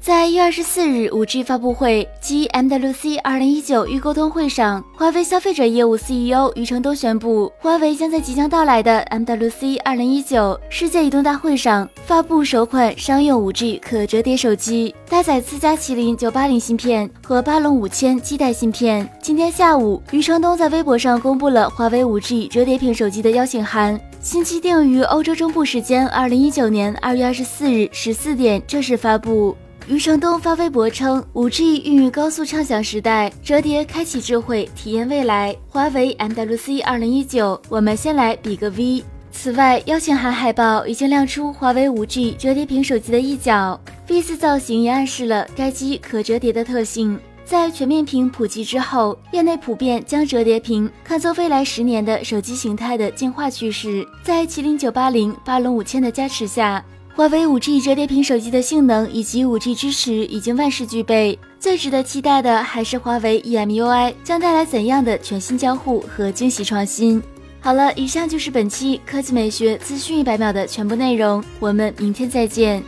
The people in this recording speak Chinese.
在一月二十四日五 G 发布会及 MWC 二零一九预沟通会上，华为消费者业务 CEO 余承东宣布，华为将在即将到来的 MWC 二零一九世界移动大会上发布首款商用五 G 可折叠手机，搭载自家麒麟九八零芯片和巴龙五千基带芯片。今天下午，余承东在微博上公布了华为五 G 折叠屏手机的邀请函，新机定于欧洲中部时间二零一九年二月二十四日十四点正式发布。余承东发微博称，5G 孕育高速畅享时代，折叠开启智慧，体验未来。华为 MWC 2019，我们先来比个 V。此外，邀请函海报已经亮出华为 5G 折叠屏手机的一角，V 字造型也暗示了该机可折叠的特性。在全面屏普及之后，业内普遍将折叠屏看作未来十年的手机形态的进化趋势。在麒麟980、巴龙五千的加持下。华为 5G 折叠屏手机的性能以及 5G 支持已经万事俱备，最值得期待的还是华为 EMUI 将带来怎样的全新交互和惊喜创新。好了，以上就是本期科技美学资讯一百秒的全部内容，我们明天再见。